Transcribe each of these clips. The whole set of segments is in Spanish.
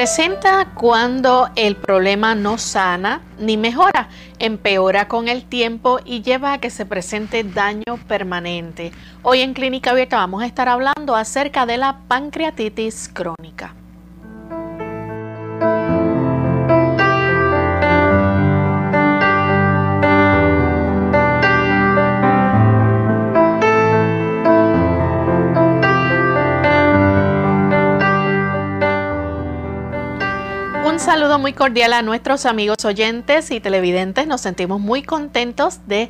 Presenta cuando el problema no sana ni mejora, empeora con el tiempo y lleva a que se presente daño permanente. Hoy en Clínica Abierta vamos a estar hablando acerca de la pancreatitis crónica. Saludo muy cordial a nuestros amigos oyentes y televidentes. Nos sentimos muy contentos de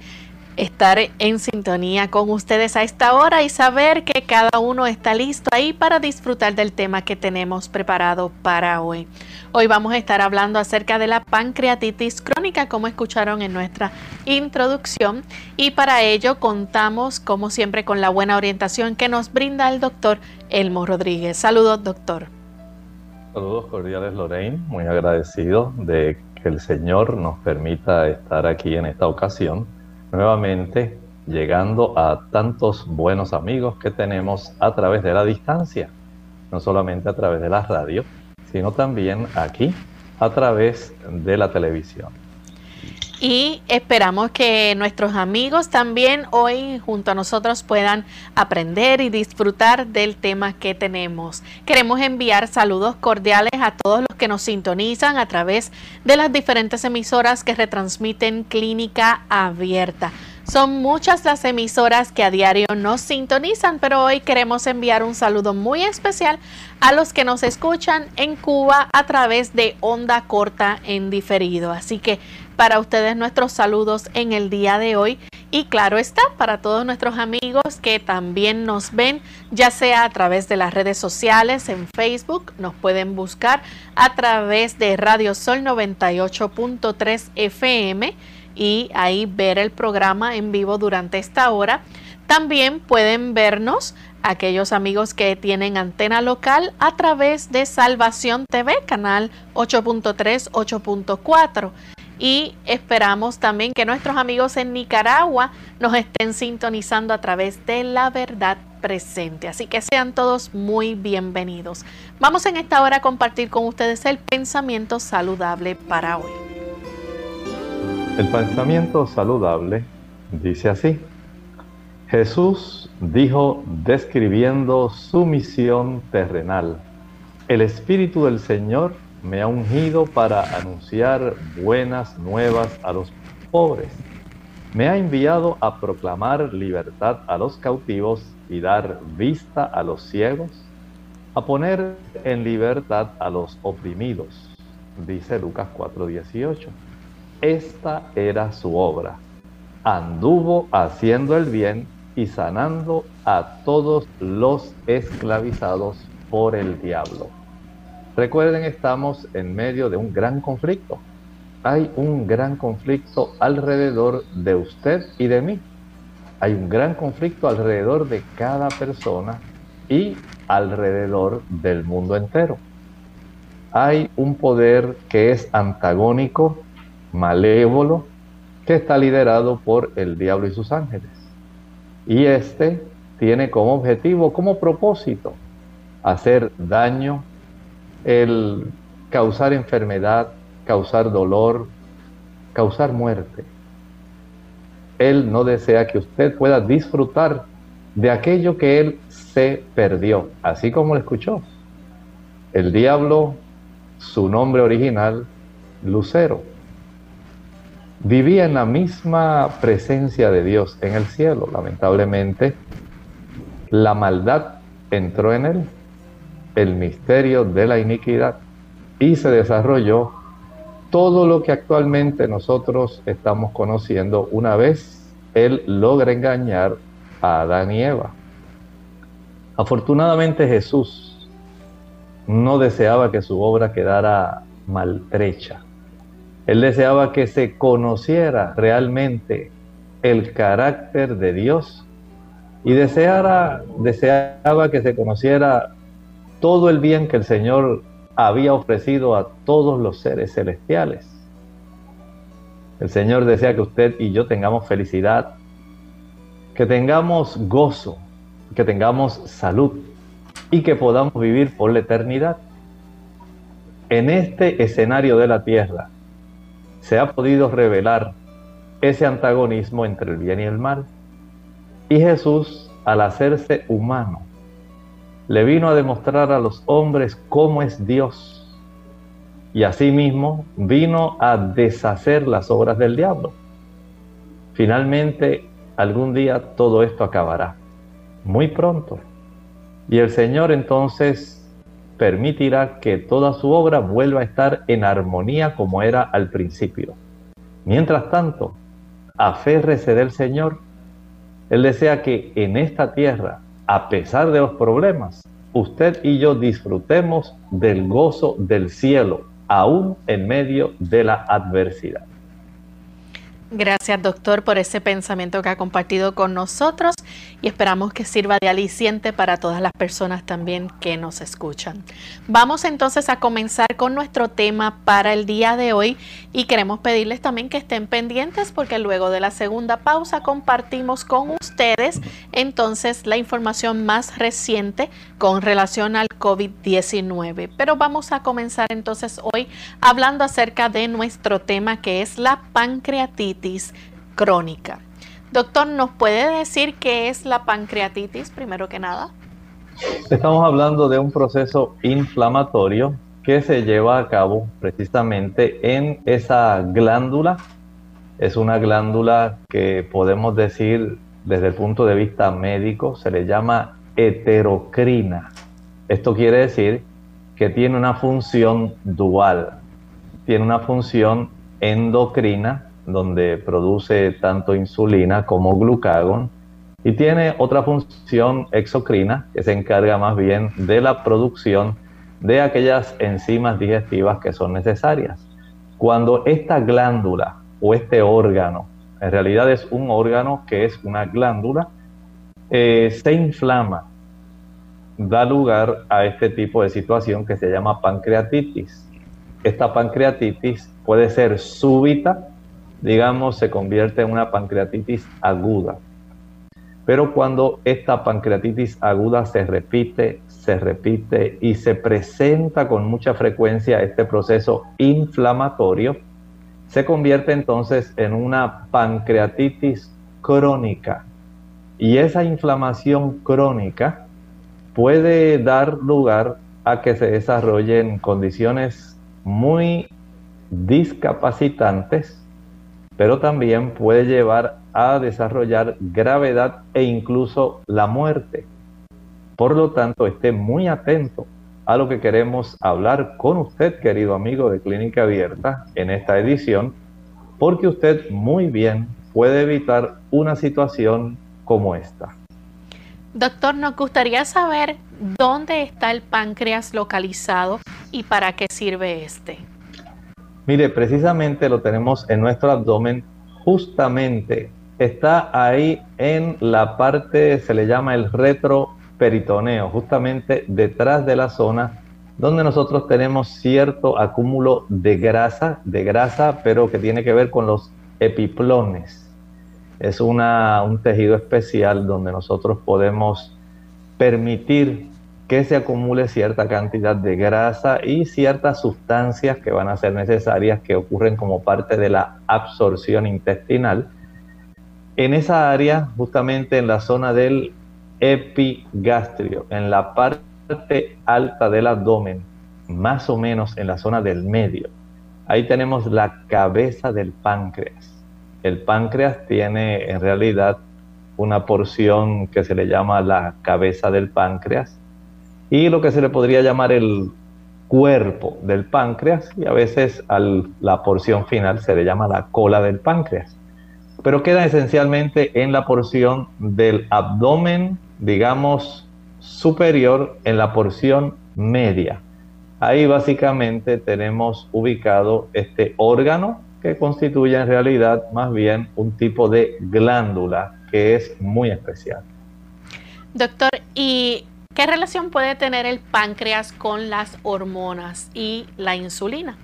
estar en sintonía con ustedes a esta hora y saber que cada uno está listo ahí para disfrutar del tema que tenemos preparado para hoy. Hoy vamos a estar hablando acerca de la pancreatitis crónica, como escucharon en nuestra introducción, y para ello contamos, como siempre, con la buena orientación que nos brinda el doctor Elmo Rodríguez. Saludos, doctor. Saludos cordiales Lorraine, muy agradecido de que el Señor nos permita estar aquí en esta ocasión, nuevamente llegando a tantos buenos amigos que tenemos a través de la distancia, no solamente a través de la radio, sino también aquí a través de la televisión y esperamos que nuestros amigos también hoy junto a nosotros puedan aprender y disfrutar del tema que tenemos. Queremos enviar saludos cordiales a todos los que nos sintonizan a través de las diferentes emisoras que retransmiten Clínica Abierta. Son muchas las emisoras que a diario nos sintonizan, pero hoy queremos enviar un saludo muy especial a los que nos escuchan en Cuba a través de onda corta en diferido. Así que para ustedes nuestros saludos en el día de hoy. Y claro está, para todos nuestros amigos que también nos ven, ya sea a través de las redes sociales, en Facebook, nos pueden buscar a través de Radio Sol 98.3 FM y ahí ver el programa en vivo durante esta hora. También pueden vernos aquellos amigos que tienen antena local a través de Salvación TV, canal 8.3, 8.4 y esperamos también que nuestros amigos en Nicaragua nos estén sintonizando a través de la verdad presente. Así que sean todos muy bienvenidos. Vamos en esta hora a compartir con ustedes el pensamiento saludable para hoy. El pensamiento saludable dice así. Jesús dijo describiendo su misión terrenal. El Espíritu del Señor me ha ungido para anunciar buenas nuevas a los pobres. Me ha enviado a proclamar libertad a los cautivos y dar vista a los ciegos, a poner en libertad a los oprimidos, dice Lucas 4:18. Esta era su obra. Anduvo haciendo el bien y sanando a todos los esclavizados por el diablo. Recuerden, estamos en medio de un gran conflicto. Hay un gran conflicto alrededor de usted y de mí. Hay un gran conflicto alrededor de cada persona y alrededor del mundo entero. Hay un poder que es antagónico, malévolo, que está liderado por el diablo y sus ángeles. Y este tiene como objetivo, como propósito, hacer daño, el causar enfermedad, causar dolor, causar muerte. Él no desea que usted pueda disfrutar de aquello que él se perdió, así como lo escuchó. El diablo, su nombre original, Lucero, vivía en la misma presencia de Dios en el cielo. Lamentablemente, la maldad entró en él, el misterio de la iniquidad, y se desarrolló todo lo que actualmente nosotros estamos conociendo una vez él logra engañar a Adán y Eva. Afortunadamente Jesús no deseaba que su obra quedara maltrecha. Él deseaba que se conociera realmente el carácter de Dios y deseara, deseaba que se conociera todo el bien que el Señor había ofrecido a todos los seres celestiales. El Señor desea que usted y yo tengamos felicidad, que tengamos gozo, que tengamos salud y que podamos vivir por la eternidad. En este escenario de la tierra se ha podido revelar ese antagonismo entre el bien y el mal. Y Jesús, al hacerse humano, le vino a demostrar a los hombres cómo es Dios. Y asimismo vino a deshacer las obras del diablo. Finalmente, algún día todo esto acabará, muy pronto. Y el Señor entonces permitirá que toda su obra vuelva a estar en armonía como era al principio. Mientras tanto, aférrese del Señor. Él desea que en esta tierra a pesar de los problemas, usted y yo disfrutemos del gozo del cielo, aún en medio de la adversidad. Gracias, doctor, por ese pensamiento que ha compartido con nosotros y esperamos que sirva de aliciente para todas las personas también que nos escuchan. Vamos entonces a comenzar con nuestro tema para el día de hoy y queremos pedirles también que estén pendientes porque luego de la segunda pausa compartimos con ustedes entonces la información más reciente con relación al COVID-19. Pero vamos a comenzar entonces hoy hablando acerca de nuestro tema que es la pancreatitis crónica. Doctor, ¿nos puede decir qué es la pancreatitis primero que nada? Estamos hablando de un proceso inflamatorio que se lleva a cabo precisamente en esa glándula. Es una glándula que podemos decir desde el punto de vista médico se le llama heterocrina. Esto quiere decir que tiene una función dual. Tiene una función endocrina, donde produce tanto insulina como glucagón, y tiene otra función exocrina, que se encarga más bien de la producción de aquellas enzimas digestivas que son necesarias. Cuando esta glándula o este órgano, en realidad es un órgano que es una glándula, eh, se inflama da lugar a este tipo de situación que se llama pancreatitis. Esta pancreatitis puede ser súbita, digamos, se convierte en una pancreatitis aguda. Pero cuando esta pancreatitis aguda se repite, se repite y se presenta con mucha frecuencia este proceso inflamatorio, se convierte entonces en una pancreatitis crónica. Y esa inflamación crónica puede dar lugar a que se desarrollen condiciones muy discapacitantes, pero también puede llevar a desarrollar gravedad e incluso la muerte. Por lo tanto, esté muy atento a lo que queremos hablar con usted, querido amigo de Clínica Abierta, en esta edición, porque usted muy bien puede evitar una situación como esta. Doctor, nos gustaría saber dónde está el páncreas localizado y para qué sirve este. Mire, precisamente lo tenemos en nuestro abdomen, justamente está ahí en la parte, se le llama el retroperitoneo, justamente detrás de la zona donde nosotros tenemos cierto acúmulo de grasa, de grasa, pero que tiene que ver con los epiplones. Es una, un tejido especial donde nosotros podemos permitir que se acumule cierta cantidad de grasa y ciertas sustancias que van a ser necesarias que ocurren como parte de la absorción intestinal. En esa área, justamente en la zona del epigastrio, en la parte alta del abdomen, más o menos en la zona del medio, ahí tenemos la cabeza del páncreas. El páncreas tiene en realidad una porción que se le llama la cabeza del páncreas y lo que se le podría llamar el cuerpo del páncreas y a veces a la porción final se le llama la cola del páncreas. Pero queda esencialmente en la porción del abdomen, digamos, superior, en la porción media. Ahí básicamente tenemos ubicado este órgano que constituye en realidad más bien un tipo de glándula que es muy especial. Doctor, ¿y ¿Qué relación puede tener el páncreas con las hormonas y la insulina?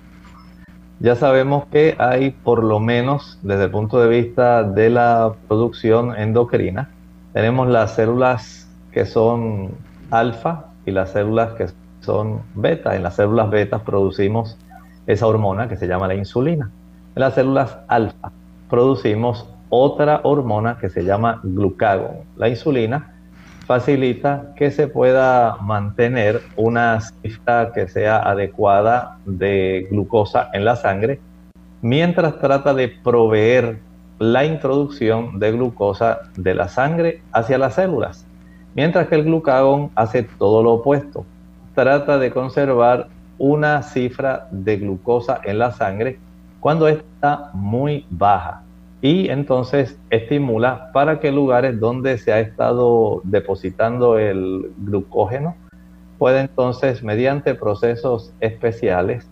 Ya sabemos que hay por lo menos desde el punto de vista de la producción endocrina, tenemos las células que son alfa y las células que son beta. En las células beta producimos esa hormona que se llama la insulina. En las células alfa producimos otra hormona que se llama glucagón. La insulina facilita que se pueda mantener una cifra que sea adecuada de glucosa en la sangre, mientras trata de proveer la introducción de glucosa de la sangre hacia las células, mientras que el glucagón hace todo lo opuesto, trata de conservar una cifra de glucosa en la sangre cuando está muy baja y entonces estimula para que lugares donde se ha estado depositando el glucógeno pueda entonces mediante procesos especiales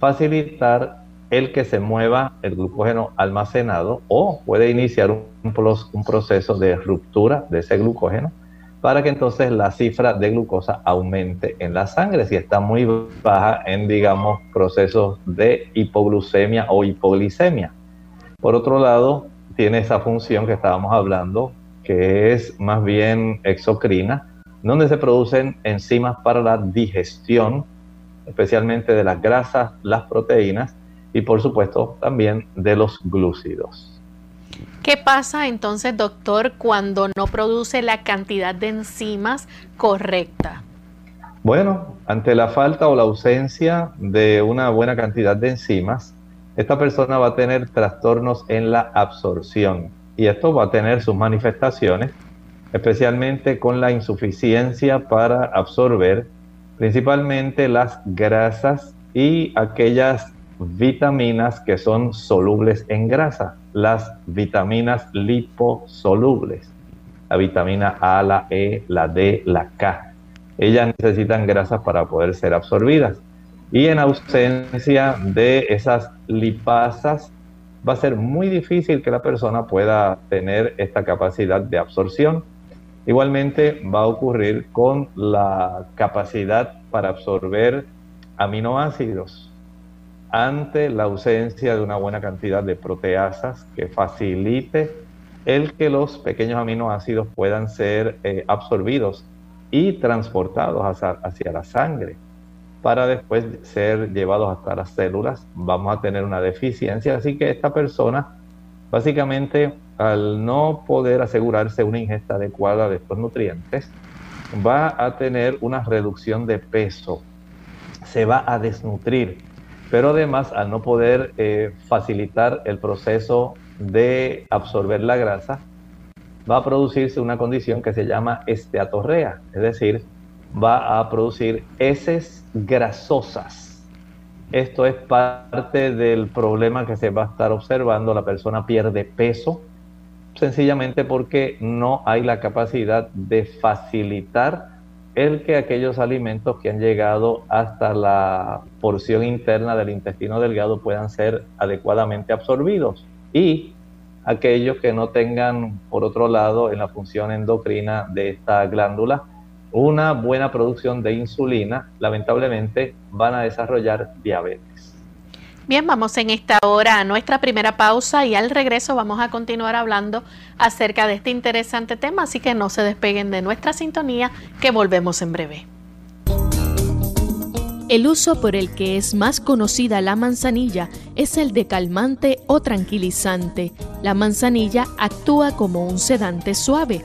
facilitar el que se mueva el glucógeno almacenado o puede iniciar un, un proceso de ruptura de ese glucógeno para que entonces la cifra de glucosa aumente en la sangre si está muy baja en digamos procesos de hipoglucemia o hipoglicemia. Por otro lado, tiene esa función que estábamos hablando, que es más bien exocrina, donde se producen enzimas para la digestión, especialmente de las grasas, las proteínas y por supuesto también de los glúcidos. ¿Qué pasa entonces, doctor, cuando no produce la cantidad de enzimas correcta? Bueno, ante la falta o la ausencia de una buena cantidad de enzimas, esta persona va a tener trastornos en la absorción y esto va a tener sus manifestaciones, especialmente con la insuficiencia para absorber principalmente las grasas y aquellas vitaminas que son solubles en grasa, las vitaminas liposolubles, la vitamina A, la E, la D, la K. Ellas necesitan grasas para poder ser absorbidas. Y en ausencia de esas lipasas, va a ser muy difícil que la persona pueda tener esta capacidad de absorción. Igualmente va a ocurrir con la capacidad para absorber aminoácidos ante la ausencia de una buena cantidad de proteasas que facilite el que los pequeños aminoácidos puedan ser eh, absorbidos y transportados hacia la sangre para después ser llevados hasta las células, vamos a tener una deficiencia. Así que esta persona, básicamente, al no poder asegurarse una ingesta adecuada de estos nutrientes, va a tener una reducción de peso, se va a desnutrir, pero además al no poder eh, facilitar el proceso de absorber la grasa, va a producirse una condición que se llama esteatorrea, es decir, va a producir heces grasosas. Esto es parte del problema que se va a estar observando. La persona pierde peso sencillamente porque no hay la capacidad de facilitar el que aquellos alimentos que han llegado hasta la porción interna del intestino delgado puedan ser adecuadamente absorbidos y aquellos que no tengan, por otro lado, en la función endocrina de esta glándula, una buena producción de insulina, lamentablemente van a desarrollar diabetes. Bien, vamos en esta hora a nuestra primera pausa y al regreso vamos a continuar hablando acerca de este interesante tema, así que no se despeguen de nuestra sintonía, que volvemos en breve. El uso por el que es más conocida la manzanilla es el de calmante o tranquilizante. La manzanilla actúa como un sedante suave,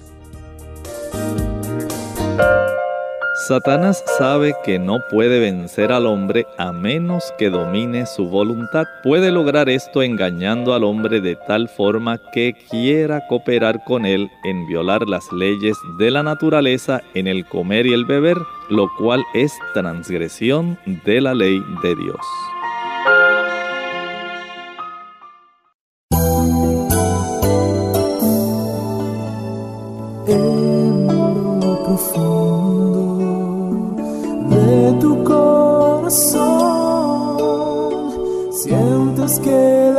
Satanás sabe que no puede vencer al hombre a menos que domine su voluntad. Puede lograr esto engañando al hombre de tal forma que quiera cooperar con él en violar las leyes de la naturaleza en el comer y el beber, lo cual es transgresión de la ley de Dios. corazón. Sientes que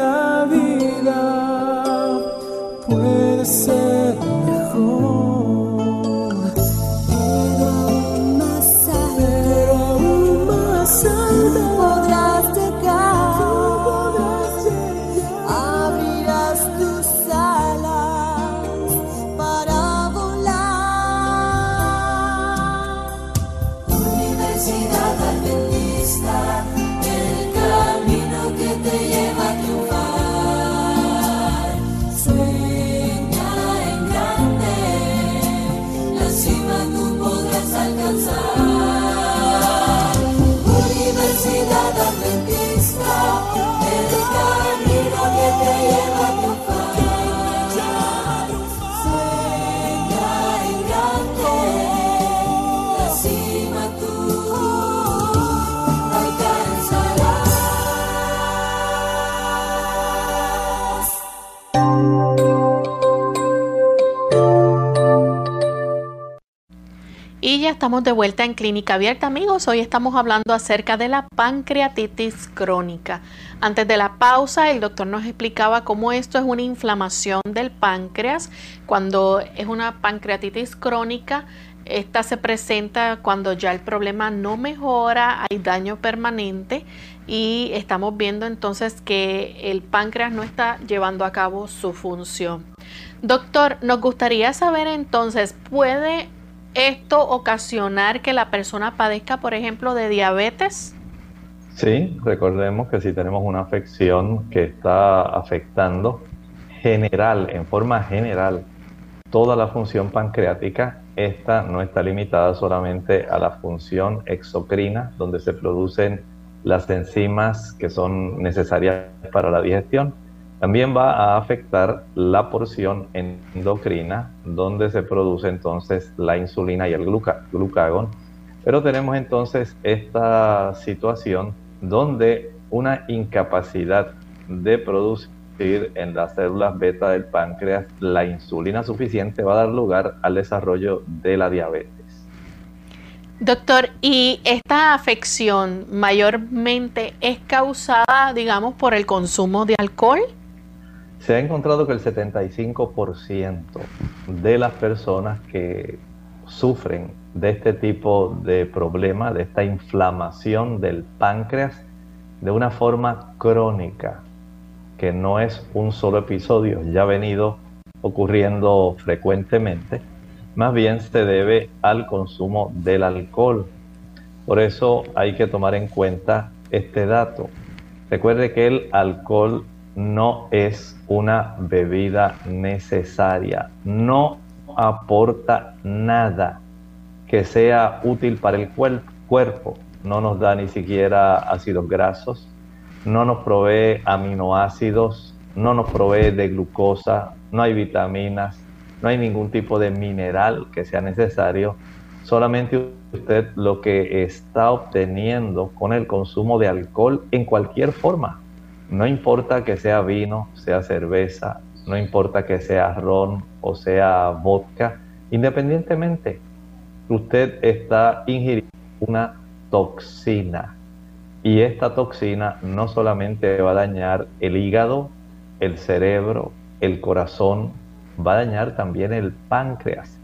de vuelta en Clínica Abierta, amigos. Hoy estamos hablando acerca de la pancreatitis crónica. Antes de la pausa, el doctor nos explicaba cómo esto es una inflamación del páncreas. Cuando es una pancreatitis crónica, esta se presenta cuando ya el problema no mejora, hay daño permanente y estamos viendo entonces que el páncreas no está llevando a cabo su función. Doctor, nos gustaría saber entonces, ¿puede esto ocasionar que la persona padezca, por ejemplo, de diabetes? Sí, recordemos que si tenemos una afección que está afectando general, en forma general, toda la función pancreática, esta no está limitada solamente a la función exocrina, donde se producen las enzimas que son necesarias para la digestión, también va a afectar la porción endocrina, donde se produce entonces la insulina y el glucagón. Pero tenemos entonces esta situación donde una incapacidad de producir en las células beta del páncreas la insulina suficiente va a dar lugar al desarrollo de la diabetes. Doctor, ¿y esta afección mayormente es causada, digamos, por el consumo de alcohol? Se ha encontrado que el 75% de las personas que sufren de este tipo de problema, de esta inflamación del páncreas, de una forma crónica, que no es un solo episodio, ya ha venido ocurriendo frecuentemente, más bien se debe al consumo del alcohol. Por eso hay que tomar en cuenta este dato. Recuerde que el alcohol no es una bebida necesaria, no aporta nada que sea útil para el cuerpo, no nos da ni siquiera ácidos grasos, no nos provee aminoácidos, no nos provee de glucosa, no hay vitaminas, no hay ningún tipo de mineral que sea necesario, solamente usted lo que está obteniendo con el consumo de alcohol en cualquier forma, no importa que sea vino, sea cerveza, no importa que sea ron o sea vodka, independientemente, usted está ingiriendo una toxina. Y esta toxina no solamente va a dañar el hígado, el cerebro, el corazón, va a dañar también el páncreas.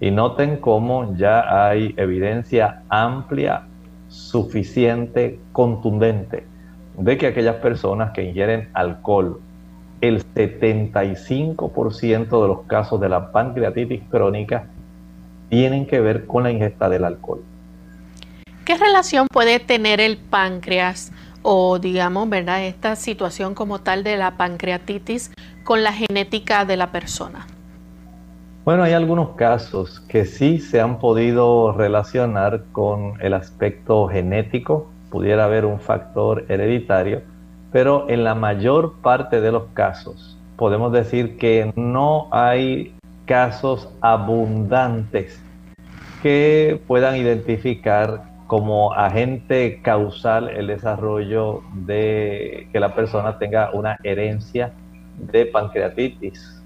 Y noten cómo ya hay evidencia amplia, suficiente, contundente, de que aquellas personas que ingieren alcohol, el 75% de los casos de la pancreatitis crónica tienen que ver con la ingesta del alcohol. ¿Qué relación puede tener el páncreas o digamos, verdad, esta situación como tal de la pancreatitis con la genética de la persona? Bueno, hay algunos casos que sí se han podido relacionar con el aspecto genético, pudiera haber un factor hereditario, pero en la mayor parte de los casos podemos decir que no hay casos abundantes que puedan identificar como agente causal el desarrollo de que la persona tenga una herencia de pancreatitis.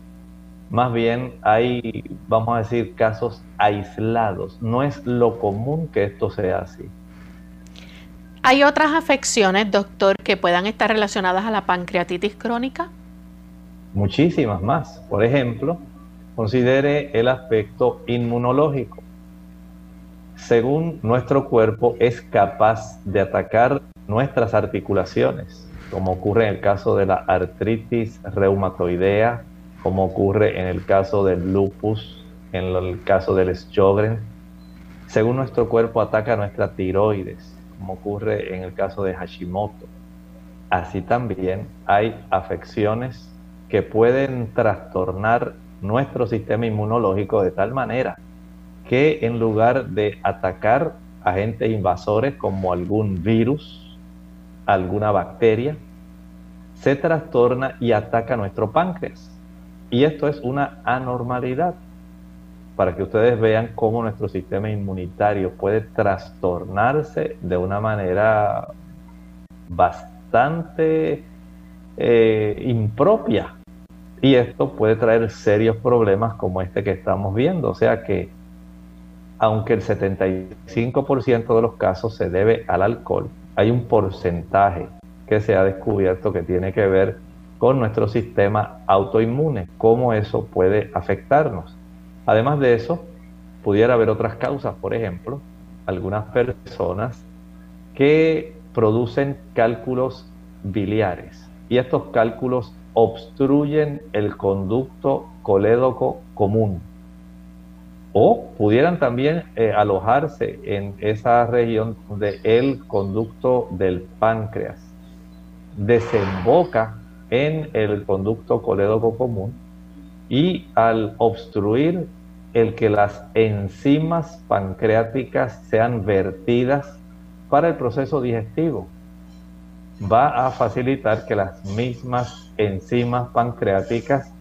Más bien hay, vamos a decir, casos aislados. No es lo común que esto sea así. ¿Hay otras afecciones, doctor, que puedan estar relacionadas a la pancreatitis crónica? Muchísimas más. Por ejemplo, considere el aspecto inmunológico. Según nuestro cuerpo es capaz de atacar nuestras articulaciones, como ocurre en el caso de la artritis reumatoidea, como ocurre en el caso del lupus, en el caso del Sjögren. Según nuestro cuerpo ataca nuestra tiroides, como ocurre en el caso de Hashimoto. Así también hay afecciones que pueden trastornar nuestro sistema inmunológico de tal manera que en lugar de atacar agentes invasores como algún virus, alguna bacteria, se trastorna y ataca nuestro páncreas. Y esto es una anormalidad para que ustedes vean cómo nuestro sistema inmunitario puede trastornarse de una manera bastante eh, impropia. Y esto puede traer serios problemas como este que estamos viendo. O sea que, aunque el 75% de los casos se debe al alcohol, hay un porcentaje que se ha descubierto que tiene que ver con nuestro sistema autoinmune, cómo eso puede afectarnos. Además de eso, pudiera haber otras causas, por ejemplo, algunas personas que producen cálculos biliares y estos cálculos obstruyen el conducto colédoco común o pudieran también eh, alojarse en esa región del conducto del páncreas. Desemboca en el conducto colédoco común y al obstruir el que las enzimas pancreáticas sean vertidas para el proceso digestivo, va a facilitar que las mismas enzimas pancreáticas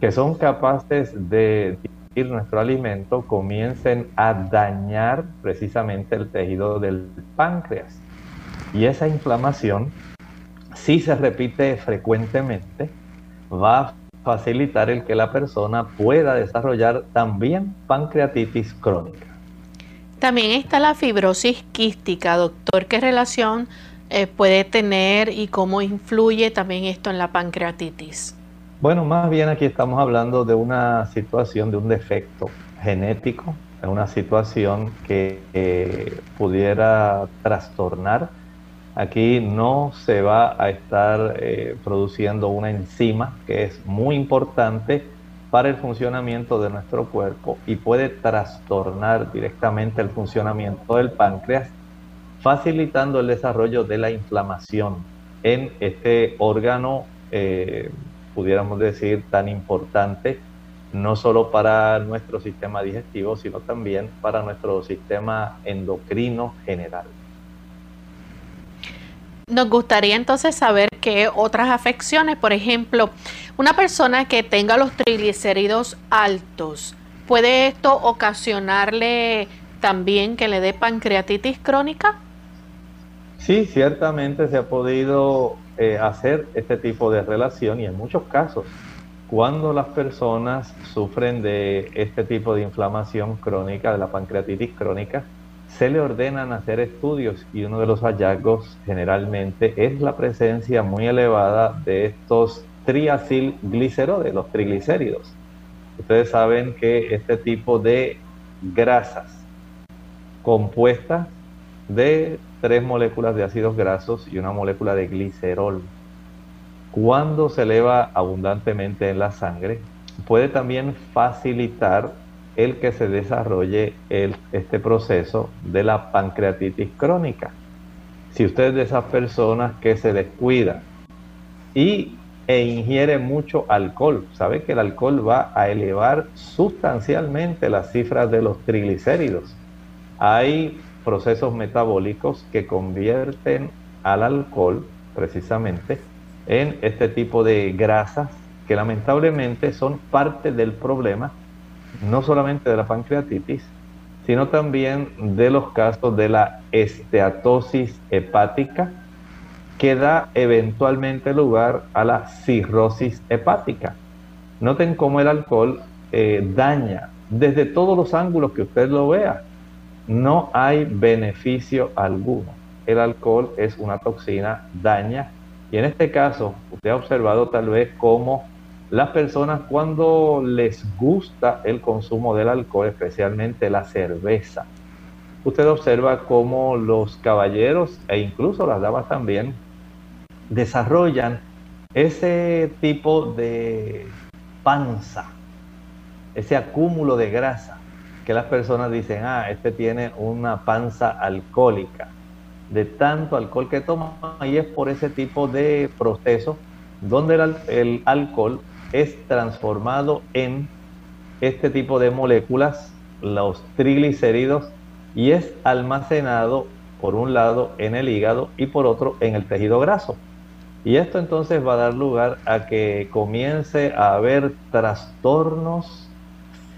que son capaces de digerir nuestro alimento comiencen a dañar precisamente el tejido del páncreas. Y esa inflamación, si se repite frecuentemente, va a facilitar el que la persona pueda desarrollar también pancreatitis crónica. También está la fibrosis quística, doctor. ¿Qué relación eh, puede tener y cómo influye también esto en la pancreatitis? Bueno, más bien aquí estamos hablando de una situación, de un defecto genético, de una situación que eh, pudiera trastornar Aquí no se va a estar eh, produciendo una enzima que es muy importante para el funcionamiento de nuestro cuerpo y puede trastornar directamente el funcionamiento del páncreas, facilitando el desarrollo de la inflamación en este órgano, eh, pudiéramos decir, tan importante, no solo para nuestro sistema digestivo, sino también para nuestro sistema endocrino general. Nos gustaría entonces saber qué otras afecciones, por ejemplo, una persona que tenga los triglicéridos altos, ¿puede esto ocasionarle también que le dé pancreatitis crónica? Sí, ciertamente se ha podido eh, hacer este tipo de relación y en muchos casos, cuando las personas sufren de este tipo de inflamación crónica, de la pancreatitis crónica, se le ordenan hacer estudios y uno de los hallazgos generalmente es la presencia muy elevada de estos triacilgliceroles, los triglicéridos. Ustedes saben que este tipo de grasas compuestas de tres moléculas de ácidos grasos y una molécula de glicerol, cuando se eleva abundantemente en la sangre, puede también facilitar el que se desarrolle este proceso de la pancreatitis crónica. Si usted es de esas personas que se descuida y e ingiere mucho alcohol, sabe que el alcohol va a elevar sustancialmente las cifras de los triglicéridos. Hay procesos metabólicos que convierten al alcohol precisamente en este tipo de grasas que lamentablemente son parte del problema no solamente de la pancreatitis, sino también de los casos de la esteatosis hepática, que da eventualmente lugar a la cirrosis hepática. Noten cómo el alcohol eh, daña desde todos los ángulos que usted lo vea. No hay beneficio alguno. El alcohol es una toxina, daña. Y en este caso, usted ha observado tal vez cómo las personas cuando les gusta el consumo del alcohol, especialmente la cerveza, usted observa cómo los caballeros e incluso las damas también desarrollan ese tipo de panza, ese acúmulo de grasa, que las personas dicen, ah, este tiene una panza alcohólica, de tanto alcohol que toma, y es por ese tipo de proceso donde el alcohol es transformado en este tipo de moléculas, los triglicéridos, y es almacenado por un lado en el hígado y por otro en el tejido graso. Y esto entonces va a dar lugar a que comience a haber trastornos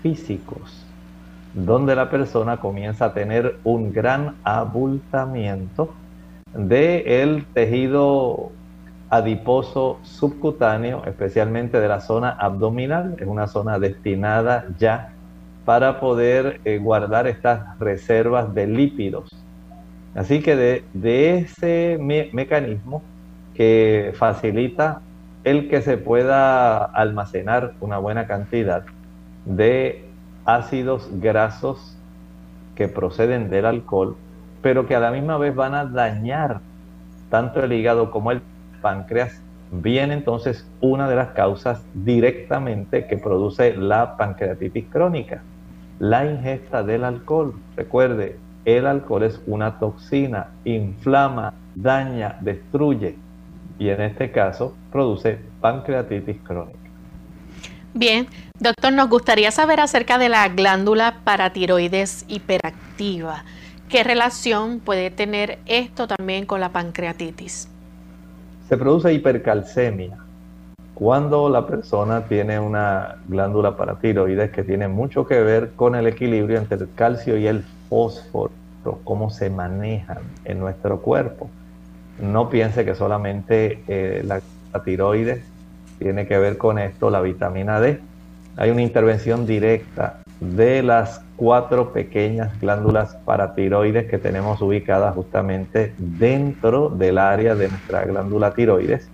físicos, donde la persona comienza a tener un gran abultamiento del el tejido adiposo subcutáneo, especialmente de la zona abdominal, es una zona destinada ya para poder eh, guardar estas reservas de lípidos. Así que de, ese mecanismo que facilita el que se pueda almacenar una buena cantidad de ácidos grasos que proceden del alcohol, pero que a la misma vez van a dañar tanto el hígado como el páncreas, viene entonces una de las causas directamente que produce la pancreatitis crónica, la ingesta del alcohol. Recuerde, el alcohol es una toxina, inflama, daña, destruye y en este caso produce pancreatitis crónica. Bien, doctor, nos gustaría saber acerca de la glándula paratiroides hiperactiva. ¿Qué relación puede tener esto también con la pancreatitis? Se produce hipercalcemia cuando la persona tiene una glándula paratiroides que tiene mucho que ver con el equilibrio entre el calcio y el fósforo, cómo se manejan en nuestro cuerpo. No piense que solamente eh, la, la tiroides tiene que ver con esto, la vitamina D. Hay una intervención directa de las cuatro pequeñas glándulas paratiroides que tenemos ubicadas justamente dentro del área de nuestra glándula tiroides.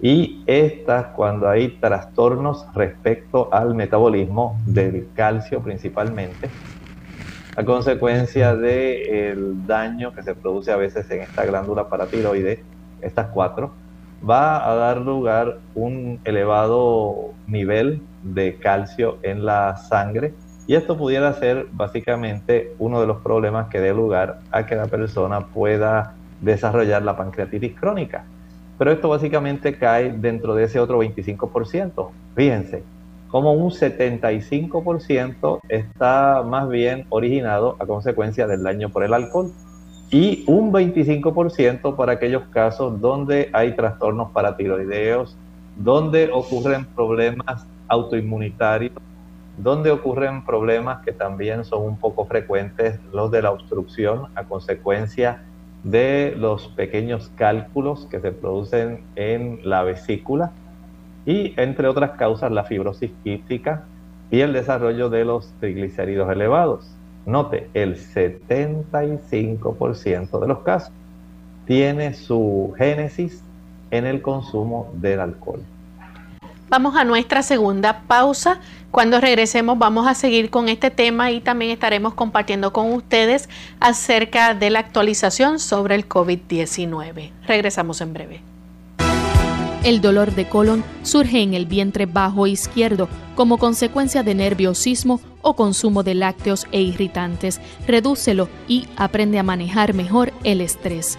Y estas, cuando hay trastornos respecto al metabolismo del calcio principalmente, a consecuencia del daño que se produce a veces en esta glándula paratiroide, estas cuatro, va a dar lugar un elevado nivel de calcio en la sangre y esto pudiera ser básicamente uno de los problemas que dé lugar a que la persona pueda desarrollar la pancreatitis crónica. Pero esto básicamente cae dentro de ese otro 25%. Fíjense, como un 75% está más bien originado a consecuencia del daño por el alcohol y un 25% para aquellos casos donde hay trastornos paratiroideos, donde ocurren problemas autoinmunitarios, donde ocurren problemas que también son un poco frecuentes, los de la obstrucción a consecuencia de los pequeños cálculos que se producen en la vesícula y entre otras causas la fibrosis quística y el desarrollo de los triglicéridos elevados. Note, el 75% de los casos tiene su génesis en el consumo del alcohol. Vamos a nuestra segunda pausa. Cuando regresemos vamos a seguir con este tema y también estaremos compartiendo con ustedes acerca de la actualización sobre el COVID-19. Regresamos en breve. El dolor de colon surge en el vientre bajo izquierdo como consecuencia de nerviosismo o consumo de lácteos e irritantes. Redúcelo y aprende a manejar mejor el estrés.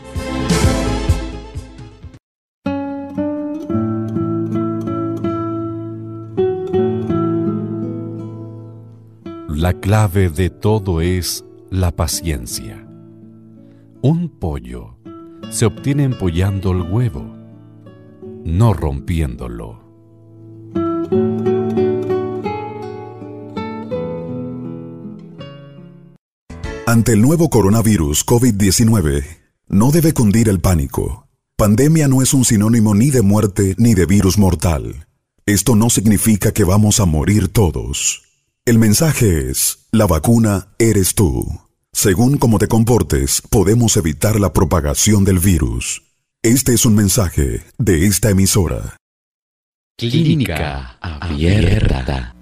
La clave de todo es la paciencia. Un pollo se obtiene empollando el huevo, no rompiéndolo. Ante el nuevo coronavirus COVID-19, no debe cundir el pánico. Pandemia no es un sinónimo ni de muerte ni de virus mortal. Esto no significa que vamos a morir todos. El mensaje es, la vacuna eres tú. Según cómo te comportes, podemos evitar la propagación del virus. Este es un mensaje de esta emisora. Clínica Abierta.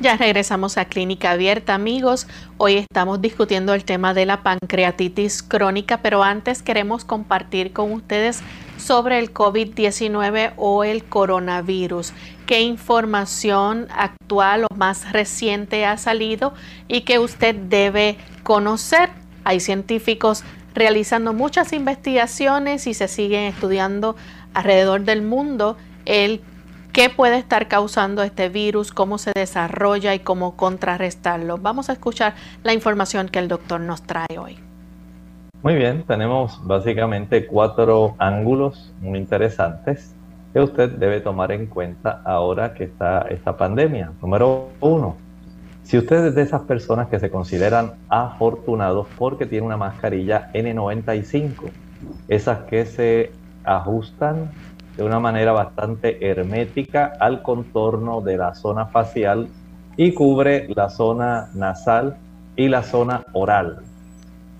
Ya regresamos a Clínica Abierta, amigos. Hoy estamos discutiendo el tema de la pancreatitis crónica, pero antes queremos compartir con ustedes sobre el COVID-19 o el coronavirus. ¿Qué información actual o más reciente ha salido y que usted debe conocer? Hay científicos realizando muchas investigaciones y se siguen estudiando alrededor del mundo el qué puede estar causando este virus, cómo se desarrolla y cómo contrarrestarlo. Vamos a escuchar la información que el doctor nos trae hoy. Muy bien, tenemos básicamente cuatro ángulos muy interesantes que usted debe tomar en cuenta ahora que está esta pandemia. Número uno, si usted es de esas personas que se consideran afortunados porque tiene una mascarilla N95, esas que se ajustan de una manera bastante hermética al contorno de la zona facial y cubre la zona nasal y la zona oral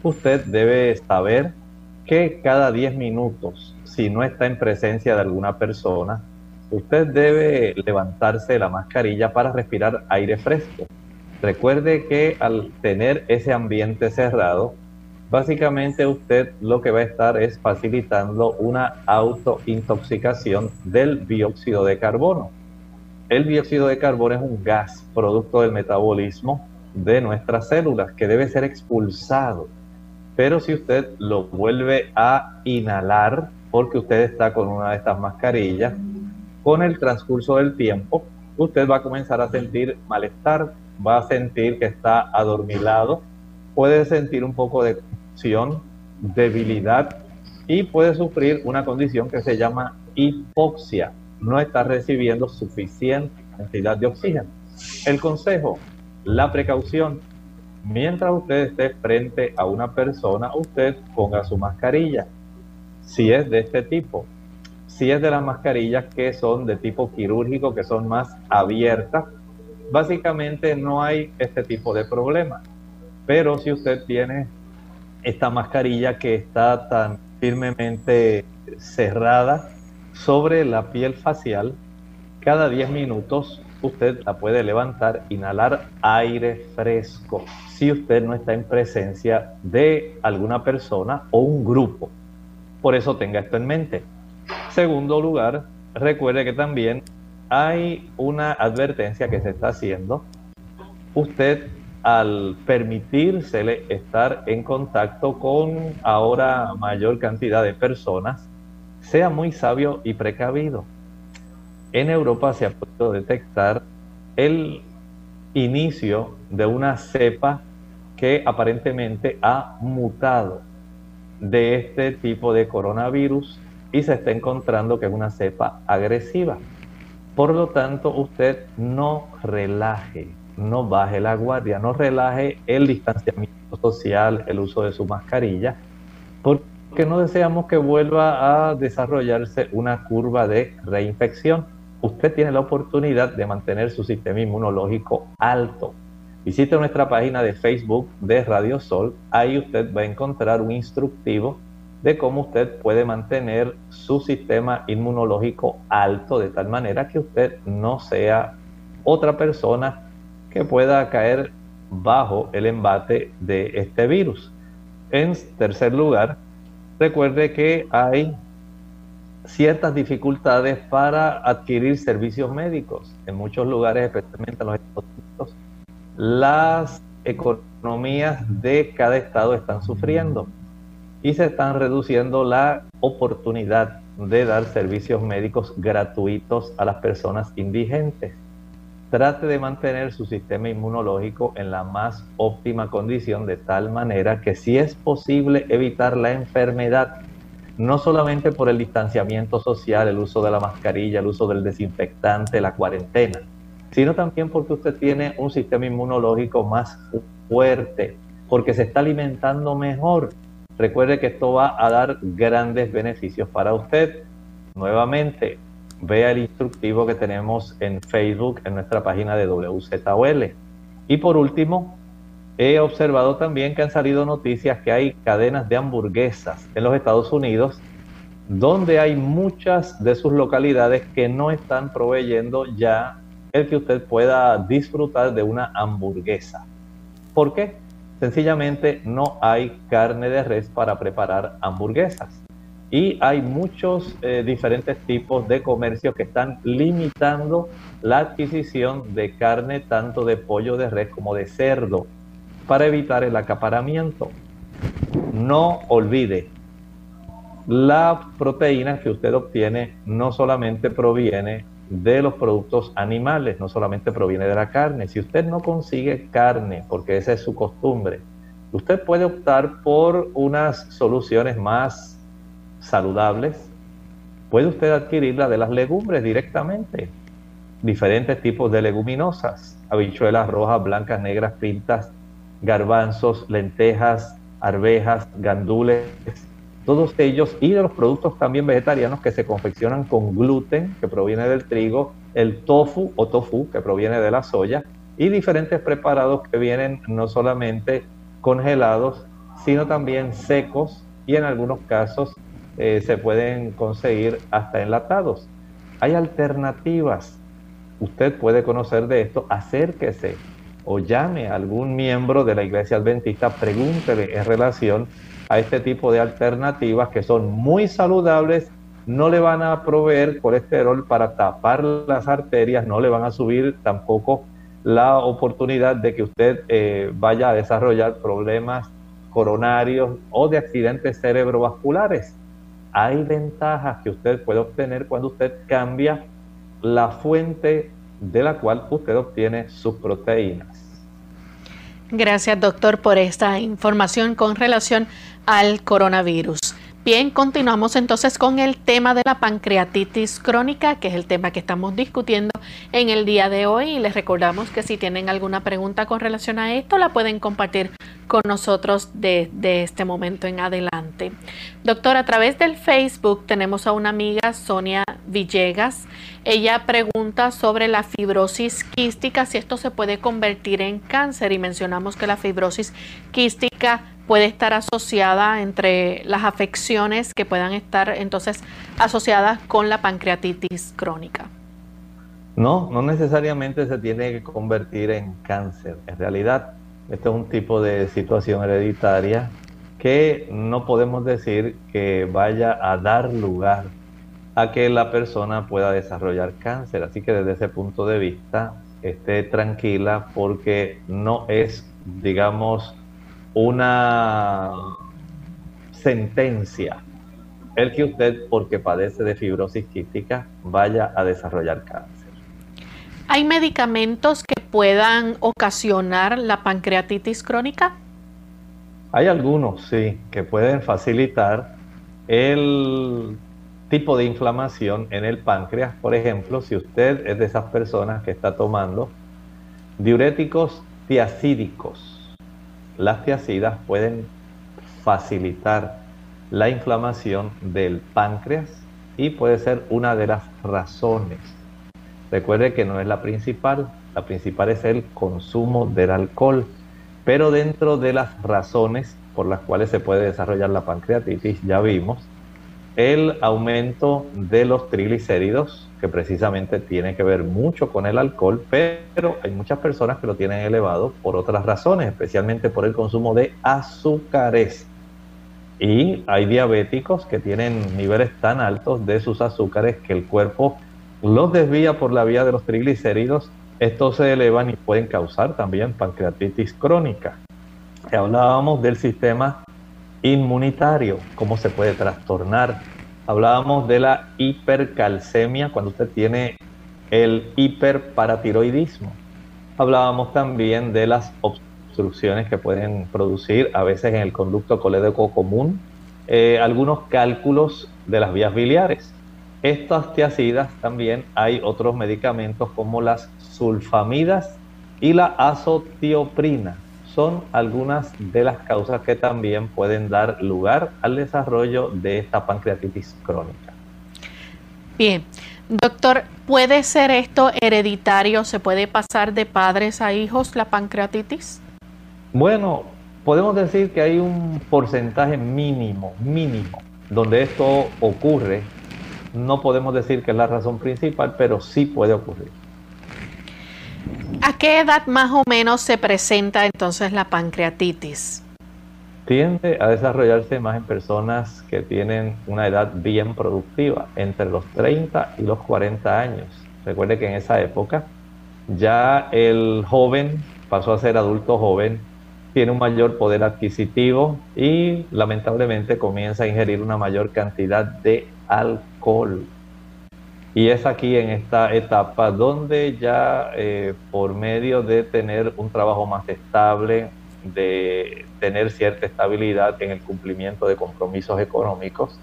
usted debe saber que cada 10 minutos, si no está en presencia de alguna persona, usted debe levantarse la mascarilla para respirar aire fresco. Recuerde que al tener ese ambiente cerrado, básicamente usted lo que va a estar es facilitando una autointoxicación del dióxido de carbono. El dióxido de carbono es un gas producto del metabolismo de nuestras células que debe ser expulsado pero si usted lo vuelve a inhalar, porque usted está con una de estas mascarillas, con el transcurso del tiempo, usted va a comenzar a sentir malestar, va a sentir que está adormilado, puede sentir un poco de confusión, debilidad y puede sufrir una condición que se llama hipoxia. No está recibiendo suficiente cantidad de oxígeno. El consejo, la precaución, mientras usted esté frente a una persona, usted ponga su mascarilla. Si es de este tipo, si es de las mascarillas que son de tipo quirúrgico, que son más abiertas, básicamente no hay este tipo de problema. Pero si usted tiene esta mascarilla que está tan firmemente cerrada sobre la piel facial, cada 10 minutos usted la puede levantar, inhalar aire fresco, si usted no está en presencia de alguna persona o un grupo. Por eso tenga esto en mente. Segundo lugar, recuerde que también hay una advertencia que se está haciendo. Usted al permitírsele estar en contacto con ahora mayor cantidad de personas, sea muy sabio y precavido en Europa se ha podido detectar el inicio de una cepa que aparentemente ha mutado de este tipo de coronavirus y se está encontrando que es una cepa agresiva. Por lo tanto, usted no relaje, no baje la guardia, no relaje el distanciamiento social, el uso de su mascarilla, porque no deseamos que vuelva a desarrollarse una curva de reinfección. Usted tiene la oportunidad de mantener su sistema inmunológico alto. Visite nuestra página de Facebook de Radio Sol. Ahí usted va a encontrar un instructivo de cómo usted puede mantener su sistema inmunológico alto de tal manera que usted no sea otra persona que pueda caer bajo el embate de este virus. En tercer lugar, recuerde que hay ciertas dificultades para adquirir servicios médicos. En muchos lugares, especialmente en los Estados las economías de cada estado están sufriendo y se están reduciendo la oportunidad de dar servicios médicos gratuitos a las personas indigentes. Trate de mantener su sistema inmunológico en la más óptima condición de tal manera que si es posible evitar la enfermedad, no solamente por el distanciamiento social, el uso de la mascarilla, el uso del desinfectante, la cuarentena, sino también porque usted tiene un sistema inmunológico más fuerte, porque se está alimentando mejor, Recuerde que esto va a dar grandes beneficios para usted. Nuevamente, vea el instructivo que tenemos en Facebook, en nuestra página de WZOL. Y por último, he observado también que han salido noticias que hay cadenas de hamburguesas en los Estados Unidos donde hay muchas de sus localidades que no están proveyendo ya el que usted pueda disfrutar de una hamburguesa. ¿Por qué? Sencillamente no hay carne de res para preparar hamburguesas. Y hay muchos eh, diferentes tipos de comercios que están limitando la adquisición de carne tanto de pollo de res como de cerdo para evitar el acaparamiento. No olvide, la proteína que usted obtiene no solamente proviene de los productos animales, no solamente proviene de la carne. Si usted no consigue carne, porque esa es su costumbre, usted puede optar por unas soluciones más saludables. Puede usted adquirirla de las legumbres directamente. Diferentes tipos de leguminosas, habichuelas rojas, blancas, negras, pintas, garbanzos, lentejas, arvejas, gandules, todos ellos y de los productos también vegetarianos que se confeccionan con gluten, que proviene del trigo, el tofu o tofu, que proviene de la soya, y diferentes preparados que vienen no solamente congelados, sino también secos y en algunos casos eh, se pueden conseguir hasta enlatados. Hay alternativas. Usted puede conocer de esto, acérquese o llame a algún miembro de la iglesia adventista, pregúntele en relación a este tipo de alternativas que son muy saludables, no le van a proveer colesterol para tapar las arterias, no le van a subir tampoco la oportunidad de que usted eh, vaya a desarrollar problemas coronarios o de accidentes cerebrovasculares. Hay ventajas que usted puede obtener cuando usted cambia la fuente de la cual usted obtiene sus proteínas. Gracias, doctor, por esta información con relación al coronavirus. Bien, continuamos entonces con el tema de la pancreatitis crónica, que es el tema que estamos discutiendo en el día de hoy. Y les recordamos que si tienen alguna pregunta con relación a esto, la pueden compartir con nosotros desde este momento en adelante. Doctor, a través del Facebook tenemos a una amiga, Sonia Villegas. Ella pregunta sobre la fibrosis quística, si esto se puede convertir en cáncer. Y mencionamos que la fibrosis quística puede estar asociada entre las afecciones que puedan estar entonces asociadas con la pancreatitis crónica. No, no necesariamente se tiene que convertir en cáncer. En realidad, este es un tipo de situación hereditaria que no podemos decir que vaya a dar lugar a que la persona pueda desarrollar cáncer. Así que desde ese punto de vista, esté tranquila porque no es, digamos, una sentencia el que usted, porque padece de fibrosis quística, vaya a desarrollar cáncer. ¿Hay medicamentos que puedan ocasionar la pancreatitis crónica? Hay algunos, sí, que pueden facilitar el tipo de inflamación en el páncreas. Por ejemplo, si usted es de esas personas que está tomando diuréticos tiacídicos, las tiacidas pueden facilitar la inflamación del páncreas y puede ser una de las razones. Recuerde que no es la principal, la principal es el consumo del alcohol, pero dentro de las razones por las cuales se puede desarrollar la pancreatitis, ya vimos el aumento de los triglicéridos, que precisamente tiene que ver mucho con el alcohol, pero hay muchas personas que lo tienen elevado por otras razones, especialmente por el consumo de azúcares. Y hay diabéticos que tienen niveles tan altos de sus azúcares que el cuerpo los desvía por la vía de los triglicéridos. Estos se elevan y pueden causar también pancreatitis crónica. Hablábamos del sistema inmunitario, cómo se puede trastornar. Hablábamos de la hipercalcemia cuando usted tiene el hiperparatiroidismo. Hablábamos también de las obstrucciones que pueden producir a veces en el conducto colédoco común, eh, algunos cálculos de las vías biliares. Estas tiacidas también hay otros medicamentos como las sulfamidas y la azotioprina son algunas de las causas que también pueden dar lugar al desarrollo de esta pancreatitis crónica. Bien, doctor, ¿puede ser esto hereditario? ¿Se puede pasar de padres a hijos la pancreatitis? Bueno, podemos decir que hay un porcentaje mínimo, mínimo, donde esto ocurre. No podemos decir que es la razón principal, pero sí puede ocurrir. ¿A qué edad más o menos se presenta entonces la pancreatitis? Tiende a desarrollarse más en personas que tienen una edad bien productiva, entre los 30 y los 40 años. Recuerde que en esa época ya el joven pasó a ser adulto joven, tiene un mayor poder adquisitivo y lamentablemente comienza a ingerir una mayor cantidad de alcohol. Y es aquí en esta etapa donde ya eh, por medio de tener un trabajo más estable, de tener cierta estabilidad en el cumplimiento de compromisos económicos,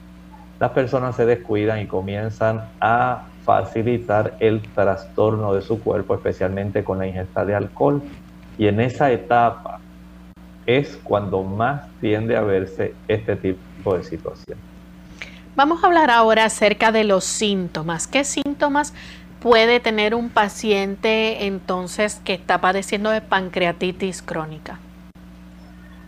las personas se descuidan y comienzan a facilitar el trastorno de su cuerpo, especialmente con la ingesta de alcohol. Y en esa etapa es cuando más tiende a verse este tipo de situación. Vamos a hablar ahora acerca de los síntomas. ¿Qué síntomas puede tener un paciente entonces que está padeciendo de pancreatitis crónica?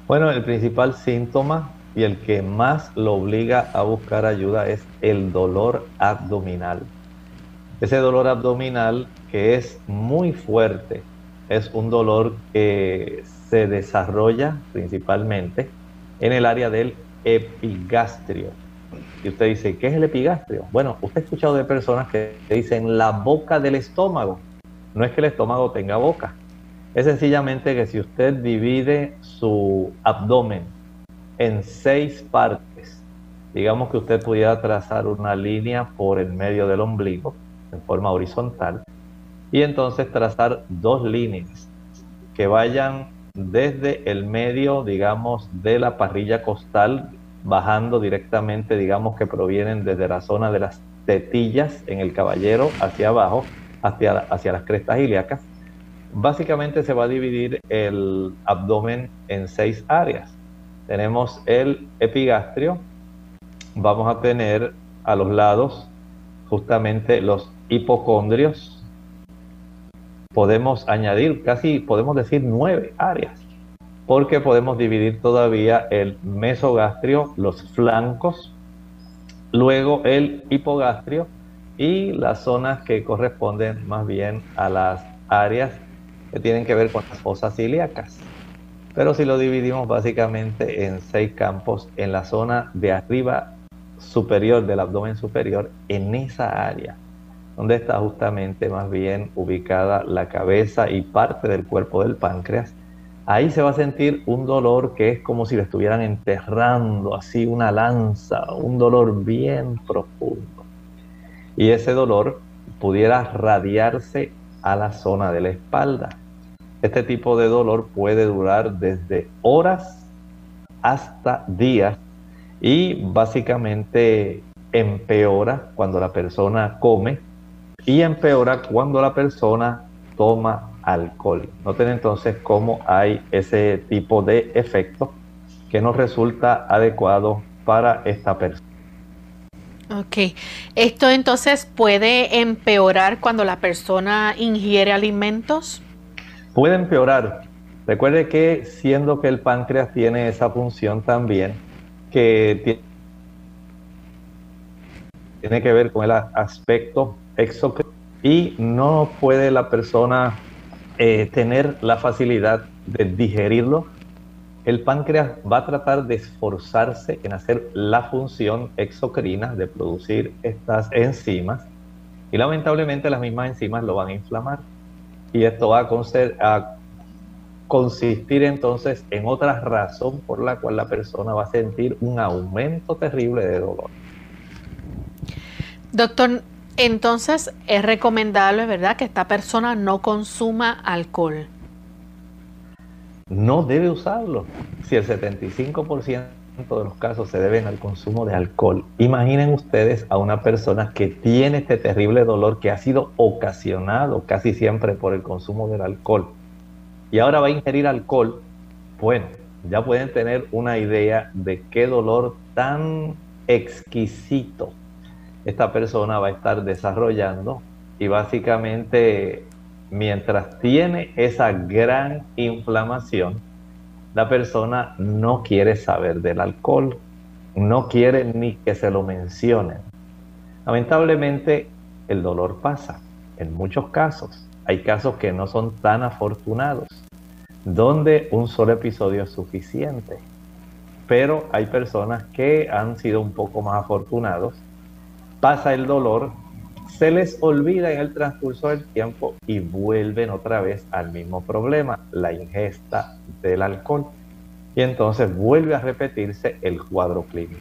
Bueno, el principal síntoma y el que más lo obliga a buscar ayuda es el dolor abdominal. Ese dolor abdominal que es muy fuerte, es un dolor que se desarrolla principalmente en el área del epigastrio y usted dice, ¿qué es el epigastrio? Bueno, usted ha escuchado de personas que dicen la boca del estómago. No es que el estómago tenga boca. Es sencillamente que si usted divide su abdomen en seis partes, digamos que usted pudiera trazar una línea por el medio del ombligo en forma horizontal y entonces trazar dos líneas que vayan desde el medio, digamos, de la parrilla costal bajando directamente, digamos que provienen desde la zona de las tetillas en el caballero hacia abajo, hacia, las crestas ilíacas. Básicamente se va a dividir el abdomen en seis áreas. Tenemos el epigastrio, vamos a tener a los lados justamente los hipocondrios. Podemos añadir casi, podemos decir, nueve áreas porque podemos dividir todavía el mesogastrio, los flancos, luego el hipogastrio y las zonas que corresponden más bien a las áreas que tienen que ver con las fosas ilíacas. Pero si lo dividimos básicamente en seis campos, en la zona de arriba superior del abdomen superior, en esa área, donde está justamente más bien ubicada la cabeza y parte del cuerpo del páncreas, ahí se va a sentir un dolor que es como si le estuvieran enterrando así una lanza, un dolor bien profundo. Y ese dolor pudiera radiarse a la zona de la espalda. Este tipo de dolor puede durar desde horas hasta días y básicamente empeora cuando la persona come y empeora cuando la persona toma alcohol. Noten entonces cómo hay ese tipo de efecto que nos resulta adecuado para esta persona. Ok, esto entonces puede empeorar cuando la persona ingiere alimentos. Puede empeorar. Recuerde que siendo que el páncreas tiene esa función también, que tiene que ver con el aspecto exocrino y no puede la persona eh, tener la facilidad de digerirlo, el páncreas va a tratar de esforzarse en hacer la función exocrina de producir estas enzimas y lamentablemente las mismas enzimas lo van a inflamar y esto va a, a consistir entonces en otra razón por la cual la persona va a sentir un aumento terrible de dolor. Doctor, entonces es recomendable, ¿verdad?, que esta persona no consuma alcohol. No debe usarlo. Si el 75% de los casos se deben al consumo de alcohol, imaginen ustedes a una persona que tiene este terrible dolor que ha sido ocasionado casi siempre por el consumo del alcohol y ahora va a ingerir alcohol. Bueno, ya pueden tener una idea de qué dolor tan exquisito esta persona va a estar desarrollando y básicamente mientras tiene esa gran inflamación, la persona no quiere saber del alcohol, no quiere ni que se lo mencionen. Lamentablemente el dolor pasa en muchos casos. Hay casos que no son tan afortunados, donde un solo episodio es suficiente. Pero hay personas que han sido un poco más afortunados pasa el dolor, se les olvida en el transcurso del tiempo y vuelven otra vez al mismo problema, la ingesta del alcohol. Y entonces vuelve a repetirse el cuadro clínico.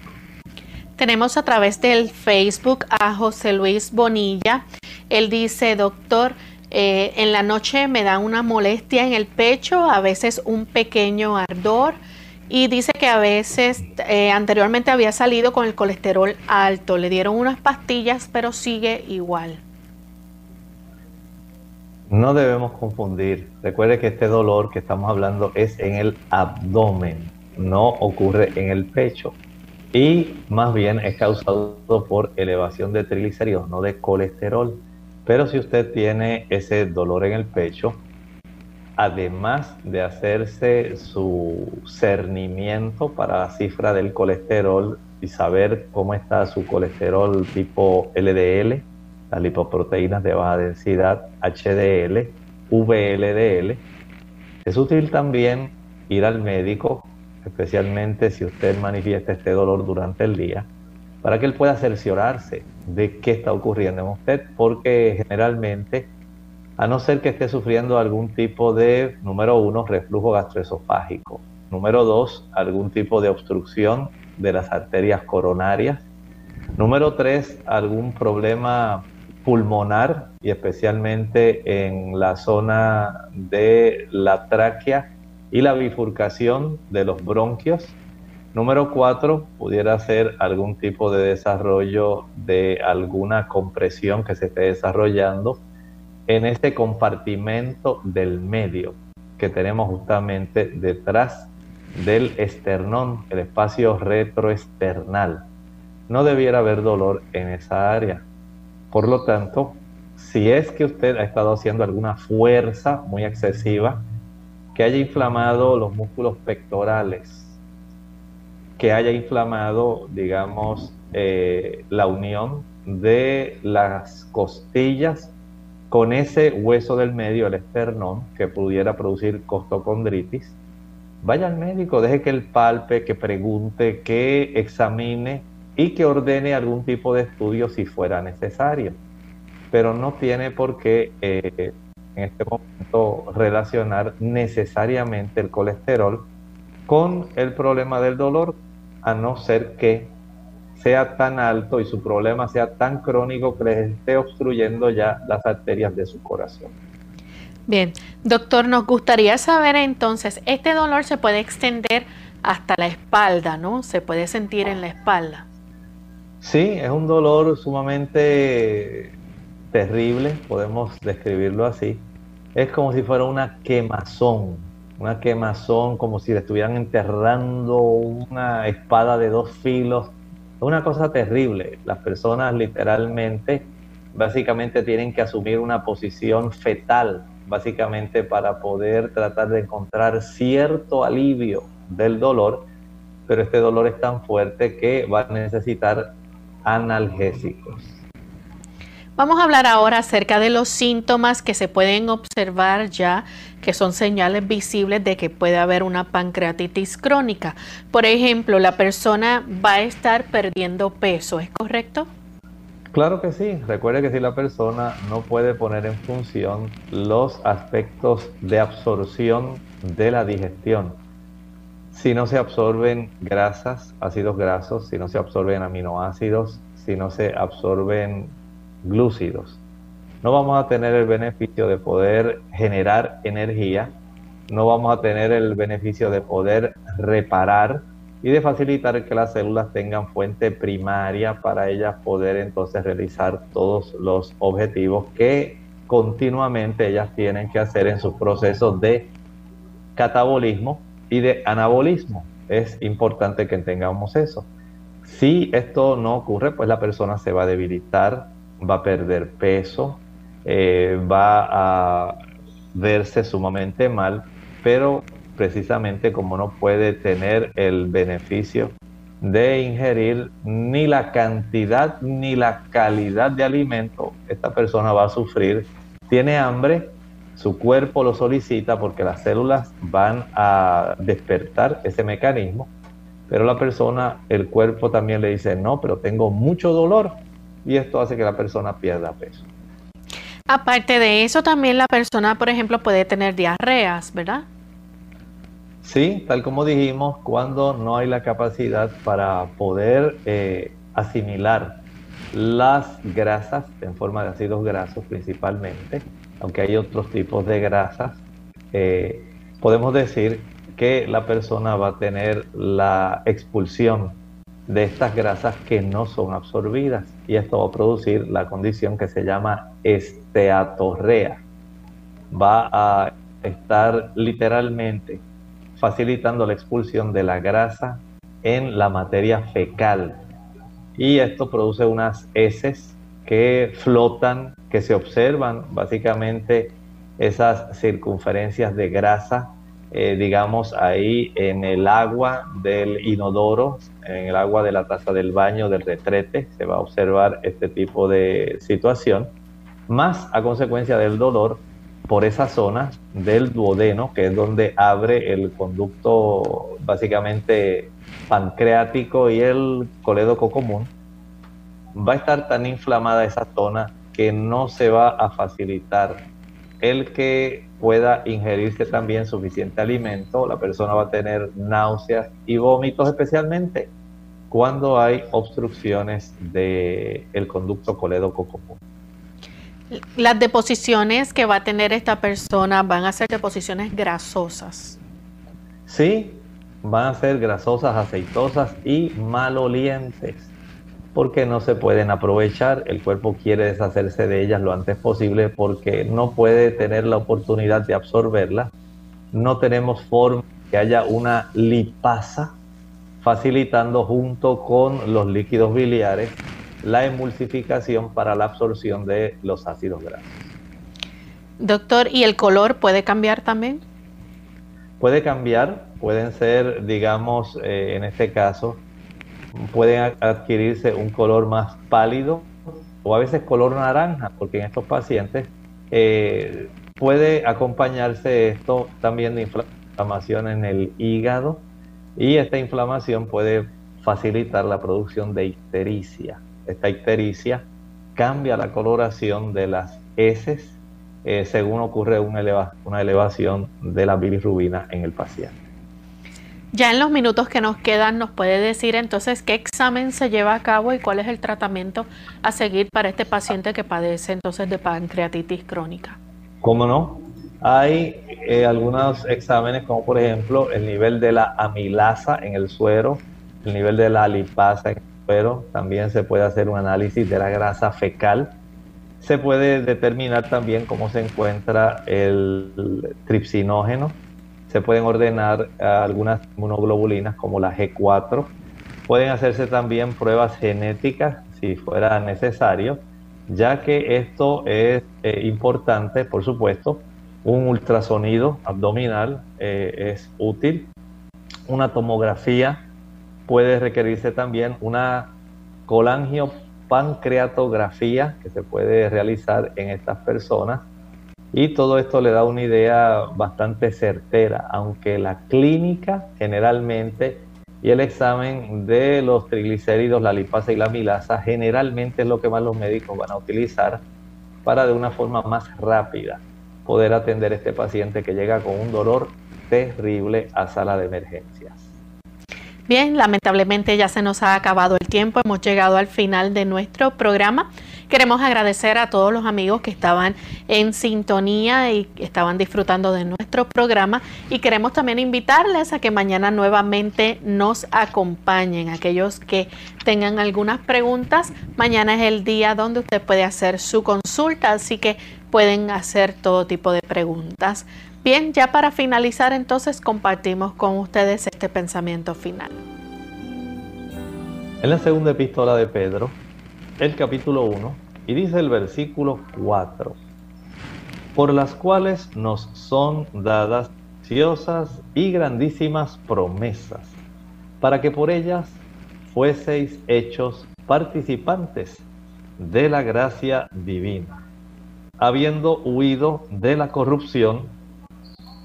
Tenemos a través del Facebook a José Luis Bonilla. Él dice, doctor, eh, en la noche me da una molestia en el pecho, a veces un pequeño ardor y dice que a veces eh, anteriormente había salido con el colesterol alto, le dieron unas pastillas, pero sigue igual. No debemos confundir. Recuerde que este dolor que estamos hablando es en el abdomen, no ocurre en el pecho. Y más bien es causado por elevación de triglicéridos, no de colesterol. Pero si usted tiene ese dolor en el pecho, además de hacerse su cernimiento para la cifra del colesterol y saber cómo está su colesterol tipo LDL, las lipoproteínas de baja densidad, HDL, VLDL, es útil también ir al médico, especialmente si usted manifiesta este dolor durante el día, para que él pueda cerciorarse de qué está ocurriendo en usted, porque generalmente a no ser que esté sufriendo algún tipo de, número uno, reflujo gastroesofágico, número dos, algún tipo de obstrucción de las arterias coronarias, número tres, algún problema pulmonar y especialmente en la zona de la tráquea y la bifurcación de los bronquios. Número cuatro, pudiera ser algún tipo de desarrollo de alguna compresión que se esté desarrollando en este compartimento del medio que tenemos justamente detrás del esternón, el espacio retroesternal. No debiera haber dolor en esa área. Por lo tanto, si es que usted ha estado haciendo alguna fuerza muy excesiva, que haya inflamado los músculos pectorales, que haya inflamado, digamos, eh, la unión de las costillas con ese hueso del medio, el esternón, que pudiera producir costocondritis, vaya al médico, deje que él palpe, que pregunte, que examine y que ordene algún tipo de estudio si fuera necesario. Pero no tiene por qué eh, en este momento relacionar necesariamente el colesterol con el problema del dolor, a no ser que sea tan alto y su problema sea tan crónico que les esté obstruyendo ya las arterias de su corazón. Bien, doctor, nos gustaría saber entonces, este dolor se puede extender hasta la espalda, ¿no? Se puede sentir en la espalda. Sí, es un dolor sumamente terrible, podemos describirlo así. Es como si fuera una quemazón, una quemazón como si le estuvieran enterrando una espada de dos filos. Una cosa terrible. Las personas literalmente, básicamente tienen que asumir una posición fetal, básicamente para poder tratar de encontrar cierto alivio del dolor, pero este dolor es tan fuerte que va a necesitar analgésicos. Vamos a hablar ahora acerca de los síntomas que se pueden observar ya, que son señales visibles de que puede haber una pancreatitis crónica. Por ejemplo, la persona va a estar perdiendo peso, ¿es correcto? Claro que sí. Recuerde que si la persona no puede poner en función los aspectos de absorción de la digestión, si no se absorben grasas, ácidos grasos, si no se absorben aminoácidos, si no se absorben glúcidos. No vamos a tener el beneficio de poder generar energía, no vamos a tener el beneficio de poder reparar y de facilitar que las células tengan fuente primaria para ellas poder entonces realizar todos los objetivos que continuamente ellas tienen que hacer en sus procesos de catabolismo y de anabolismo. Es importante que tengamos eso. Si esto no ocurre, pues la persona se va a debilitar, va a perder peso, eh, va a verse sumamente mal, pero precisamente como no puede tener el beneficio de ingerir ni la cantidad ni la calidad de alimento, esta persona va a sufrir, tiene hambre, su cuerpo lo solicita porque las células van a despertar ese mecanismo, pero la persona, el cuerpo también le dice, no, pero tengo mucho dolor, y esto hace que la persona pierda peso. Aparte de eso, también la persona, por ejemplo, puede tener diarreas, ¿verdad? Sí, tal como dijimos, cuando no hay la capacidad para poder eh, asimilar las grasas en forma de ácidos grasos principalmente, aunque hay otros tipos de grasas, eh, podemos decir que la persona va a tener la expulsión de estas grasas que no son absorbidas y esto va a producir la condición que se llama esteatorrea. Va a estar literalmente facilitando la expulsión de la grasa en la materia fecal y esto produce unas heces que flotan, que se observan básicamente esas circunferencias de grasa eh, digamos, ahí en el agua del inodoro, en el agua de la taza del baño, del retrete, se va a observar este tipo de situación, más a consecuencia del dolor por esa zona del duodeno, que es donde abre el conducto básicamente pancreático y el colédoco común, va a estar tan inflamada esa zona que no se va a facilitar el que pueda ingerirse también suficiente alimento, la persona va a tener náuseas y vómitos especialmente cuando hay obstrucciones del el conducto colédoco común. Las deposiciones que va a tener esta persona van a ser deposiciones grasosas. Sí, van a ser grasosas, aceitosas y malolientes porque no se pueden aprovechar. El cuerpo quiere deshacerse de ellas lo antes posible porque no puede tener la oportunidad de absorberlas. No tenemos forma que haya una lipasa facilitando junto con los líquidos biliares la emulsificación para la absorción de los ácidos grasos. Doctor, ¿y el color puede cambiar también? Puede cambiar, pueden ser, digamos, eh, en este caso, pueden adquirirse un color más pálido o a veces color naranja, porque en estos pacientes eh, puede acompañarse esto también de inflamación en el hígado y esta inflamación puede facilitar la producción de ictericia. Esta ictericia cambia la coloración de las heces eh, según ocurre una, una elevación de la bilirrubina en el paciente. Ya en los minutos que nos quedan, ¿nos puede decir entonces qué examen se lleva a cabo y cuál es el tratamiento a seguir para este paciente que padece entonces de pancreatitis crónica? ¿Cómo no? Hay eh, algunos exámenes como por ejemplo el nivel de la amilasa en el suero, el nivel de la lipasa en el suero, también se puede hacer un análisis de la grasa fecal. Se puede determinar también cómo se encuentra el tripsinógeno, se pueden ordenar algunas inmunoglobulinas como la G4. Pueden hacerse también pruebas genéticas si fuera necesario, ya que esto es eh, importante, por supuesto. Un ultrasonido abdominal eh, es útil. Una tomografía puede requerirse también una colangiopancreatografía que se puede realizar en estas personas y todo esto le da una idea bastante certera, aunque la clínica generalmente y el examen de los triglicéridos, la lipasa y la milasa generalmente es lo que más los médicos van a utilizar para de una forma más rápida poder atender a este paciente que llega con un dolor terrible a sala de emergencias. Bien, lamentablemente ya se nos ha acabado el tiempo, hemos llegado al final de nuestro programa. Queremos agradecer a todos los amigos que estaban en sintonía y estaban disfrutando de nuestro programa y queremos también invitarles a que mañana nuevamente nos acompañen. Aquellos que tengan algunas preguntas, mañana es el día donde usted puede hacer su consulta, así que pueden hacer todo tipo de preguntas. Bien, ya para finalizar entonces compartimos con ustedes este pensamiento final. En la segunda epístola de Pedro, el capítulo 1 y dice el versículo 4, por las cuales nos son dadas preciosas y grandísimas promesas, para que por ellas fueseis hechos participantes de la gracia divina, habiendo huido de la corrupción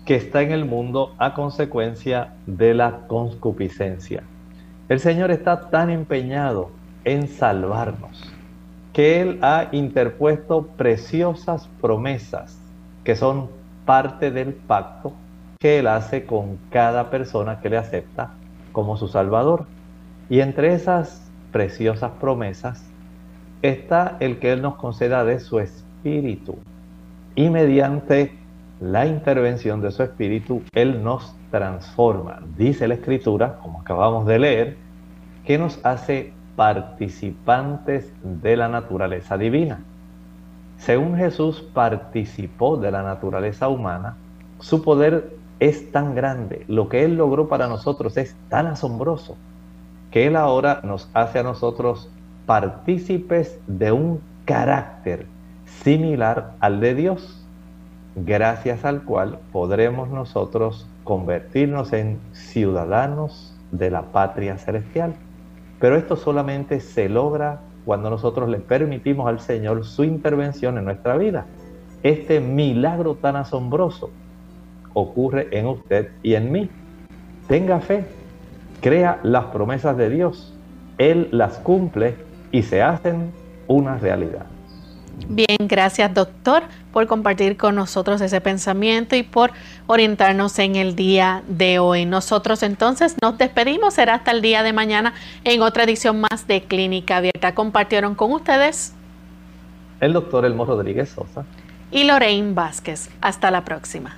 que está en el mundo a consecuencia de la concupiscencia. El Señor está tan empeñado en salvarnos, que Él ha interpuesto preciosas promesas que son parte del pacto que Él hace con cada persona que le acepta como su Salvador. Y entre esas preciosas promesas está el que Él nos conceda de su Espíritu. Y mediante la intervención de su Espíritu, Él nos transforma. Dice la Escritura, como acabamos de leer, que nos hace participantes de la naturaleza divina. Según Jesús participó de la naturaleza humana, su poder es tan grande, lo que Él logró para nosotros es tan asombroso, que Él ahora nos hace a nosotros partícipes de un carácter similar al de Dios, gracias al cual podremos nosotros convertirnos en ciudadanos de la patria celestial. Pero esto solamente se logra cuando nosotros le permitimos al Señor su intervención en nuestra vida. Este milagro tan asombroso ocurre en usted y en mí. Tenga fe, crea las promesas de Dios, Él las cumple y se hacen una realidad. Bien, gracias doctor por compartir con nosotros ese pensamiento y por orientarnos en el día de hoy. Nosotros entonces nos despedimos, será hasta el día de mañana en otra edición más de Clínica Abierta. Compartieron con ustedes el doctor Elmo Rodríguez Sosa y Lorraine Vázquez. Hasta la próxima.